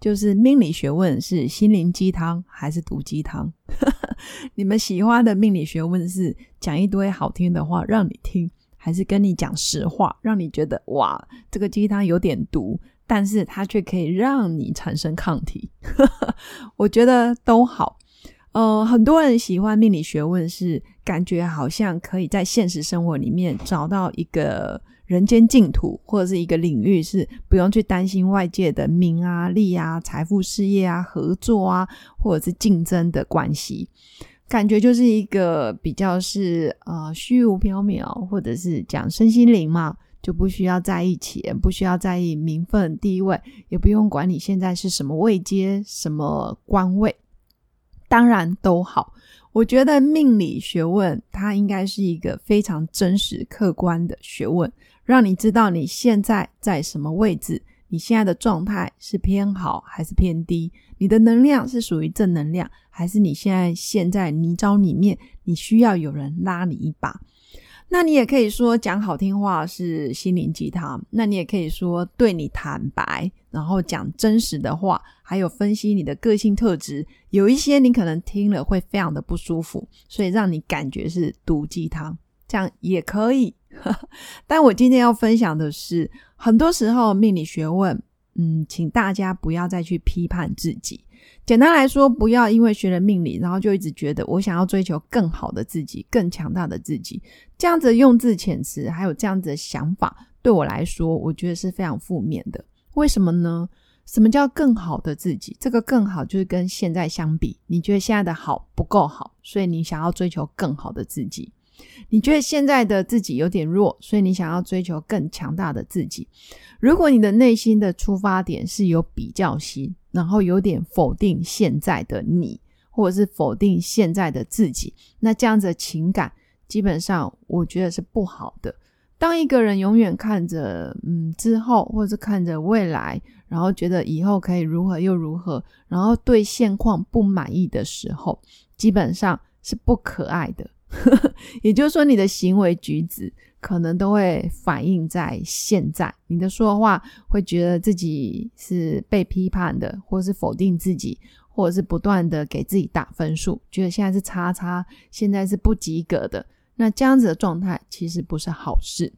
就是命理学问是心灵鸡汤还是毒鸡汤？你们喜欢的命理学问是讲一堆好听的话让你听，还是跟你讲实话，让你觉得哇，这个鸡汤有点毒，但是它却可以让你产生抗体？我觉得都好。呃，很多人喜欢命理学问，是感觉好像可以在现实生活里面找到一个。人间净土，或者是一个领域，是不用去担心外界的名啊、利啊、财富、事业啊、合作啊，或者是竞争的关系，感觉就是一个比较是呃虚无缥缈，或者是讲身心灵嘛，就不需要在意钱，不需要在意名分地位，也不用管你现在是什么位阶、什么官位，当然都好。我觉得命理学问它应该是一个非常真实、客观的学问。让你知道你现在在什么位置，你现在的状态是偏好还是偏低，你的能量是属于正能量，还是你现在陷在泥沼里面，你需要有人拉你一把。那你也可以说讲好听话是心灵鸡汤，那你也可以说对你坦白，然后讲真实的话，还有分析你的个性特质，有一些你可能听了会非常的不舒服，所以让你感觉是毒鸡汤，这样也可以。但我今天要分享的是，很多时候命理学问，嗯，请大家不要再去批判自己。简单来说，不要因为学了命理，然后就一直觉得我想要追求更好的自己、更强大的自己。这样子用字遣词，还有这样子的想法，对我来说，我觉得是非常负面的。为什么呢？什么叫更好的自己？这个更好就是跟现在相比，你觉得现在的好不够好，所以你想要追求更好的自己。你觉得现在的自己有点弱，所以你想要追求更强大的自己。如果你的内心的出发点是有比较心，然后有点否定现在的你，或者是否定现在的自己，那这样子的情感基本上我觉得是不好的。当一个人永远看着嗯之后，或者是看着未来，然后觉得以后可以如何又如何，然后对现况不满意的时候，基本上是不可爱的。也就是说，你的行为举止可能都会反映在现在，你的说话会觉得自己是被批判的，或是否定自己，或者是不断的给自己打分数，觉得现在是叉叉，现在是不及格的。那这样子的状态其实不是好事。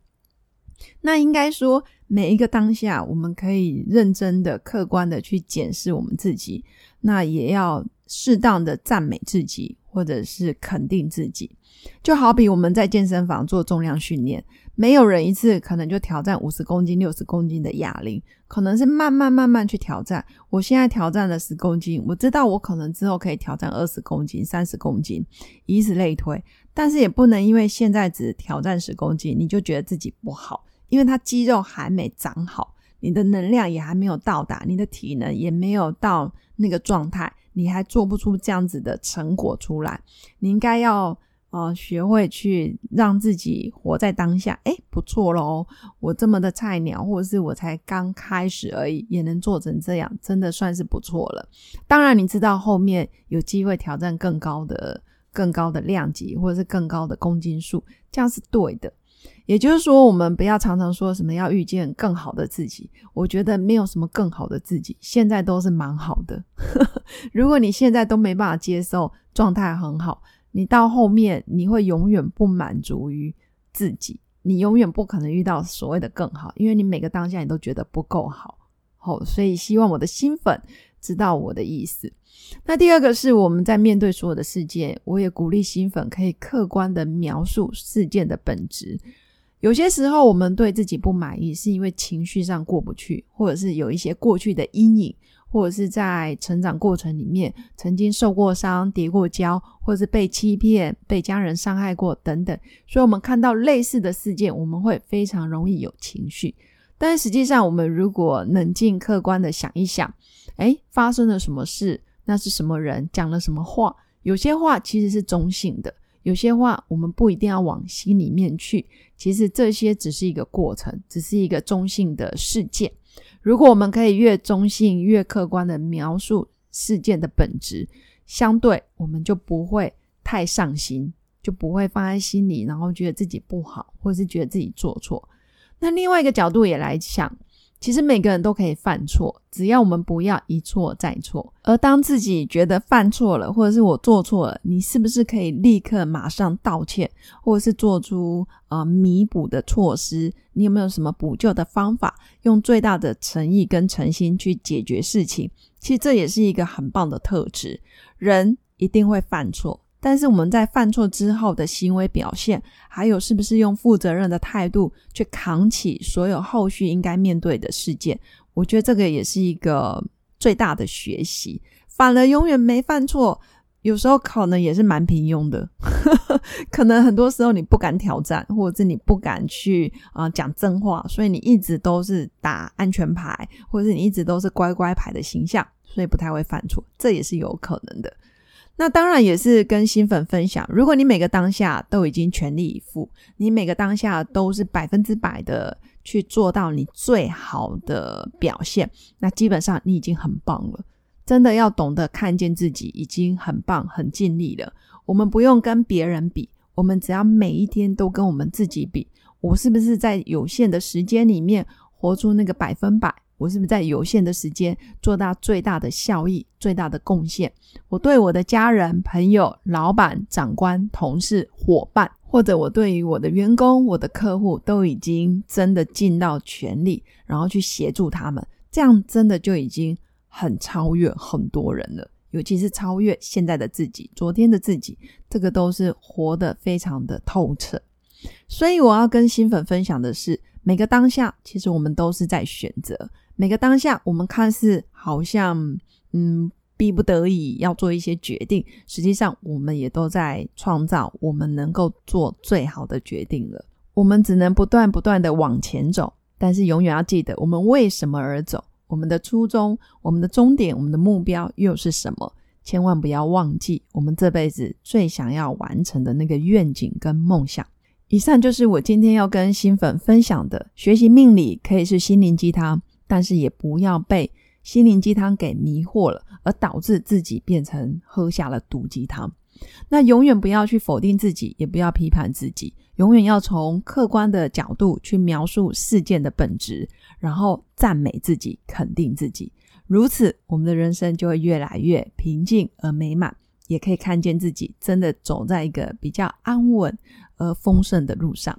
那应该说，每一个当下，我们可以认真的、客观的去检视我们自己，那也要适当的赞美自己。或者是肯定自己，就好比我们在健身房做重量训练，没有人一次可能就挑战五十公斤、六十公斤的哑铃，可能是慢慢慢慢去挑战。我现在挑战了十公斤，我知道我可能之后可以挑战二十公斤、三十公斤，以此类推。但是也不能因为现在只挑战十公斤，你就觉得自己不好，因为他肌肉还没长好，你的能量也还没有到达，你的体能也没有到那个状态。你还做不出这样子的成果出来，你应该要呃学会去让自己活在当下。哎，不错喽，我这么的菜鸟，或者是我才刚开始而已，也能做成这样，真的算是不错了。当然，你知道后面有机会挑战更高的、更高的量级，或者是更高的公斤数，这样是对的。也就是说，我们不要常常说什么要遇见更好的自己。我觉得没有什么更好的自己，现在都是蛮好的。如果你现在都没办法接受状态很好，你到后面你会永远不满足于自己，你永远不可能遇到所谓的更好，因为你每个当下你都觉得不够好。好，所以希望我的新粉知道我的意思。那第二个是我们在面对所有的事件，我也鼓励新粉可以客观的描述事件的本质。有些时候，我们对自己不满意，是因为情绪上过不去，或者是有一些过去的阴影，或者是在成长过程里面曾经受过伤、跌过跤，或者是被欺骗、被家人伤害过等等。所以，我们看到类似的事件，我们会非常容易有情绪。但，实际上，我们如果冷静客观的想一想，哎，发生了什么事？那是什么人讲了什么话。有些话其实是中性的，有些话我们不一定要往心里面去。其实这些只是一个过程，只是一个中性的事件。如果我们可以越中性、越客观的描述事件的本质，相对我们就不会太上心，就不会放在心里，然后觉得自己不好，或是觉得自己做错。那另外一个角度也来想。其实每个人都可以犯错，只要我们不要一错再错。而当自己觉得犯错了，或者是我做错了，你是不是可以立刻马上道歉，或者是做出呃弥补的措施？你有没有什么补救的方法？用最大的诚意跟诚心去解决事情。其实这也是一个很棒的特质。人一定会犯错。但是我们在犯错之后的行为表现，还有是不是用负责任的态度去扛起所有后续应该面对的事件，我觉得这个也是一个最大的学习。反而永远没犯错，有时候可能也是蛮平庸的。可能很多时候你不敢挑战，或者是你不敢去啊讲真话，所以你一直都是打安全牌，或者是你一直都是乖乖牌的形象，所以不太会犯错，这也是有可能的。那当然也是跟新粉分享，如果你每个当下都已经全力以赴，你每个当下都是百分之百的去做到你最好的表现，那基本上你已经很棒了。真的要懂得看见自己已经很棒、很尽力了。我们不用跟别人比，我们只要每一天都跟我们自己比，我是不是在有限的时间里面活出那个百分百？我是不是在有限的时间做到最大的效益、最大的贡献？我对我的家人、朋友、老板、长官、同事、伙伴，或者我对于我的员工、我的客户，都已经真的尽到全力，然后去协助他们，这样真的就已经很超越很多人了。尤其是超越现在的自己、昨天的自己，这个都是活得非常的透彻。所以我要跟新粉分享的是，每个当下，其实我们都是在选择。每个当下，我们看似好像嗯逼不得已要做一些决定，实际上我们也都在创造我们能够做最好的决定了。我们只能不断不断的往前走，但是永远要记得我们为什么而走，我们的初衷、我们的终点、我们的目标又是什么？千万不要忘记我们这辈子最想要完成的那个愿景跟梦想。以上就是我今天要跟新粉分享的，学习命理可以是心灵鸡汤。但是也不要被心灵鸡汤给迷惑了，而导致自己变成喝下了毒鸡汤。那永远不要去否定自己，也不要批判自己，永远要从客观的角度去描述事件的本质，然后赞美自己，肯定自己。如此，我们的人生就会越来越平静而美满，也可以看见自己真的走在一个比较安稳而丰盛的路上。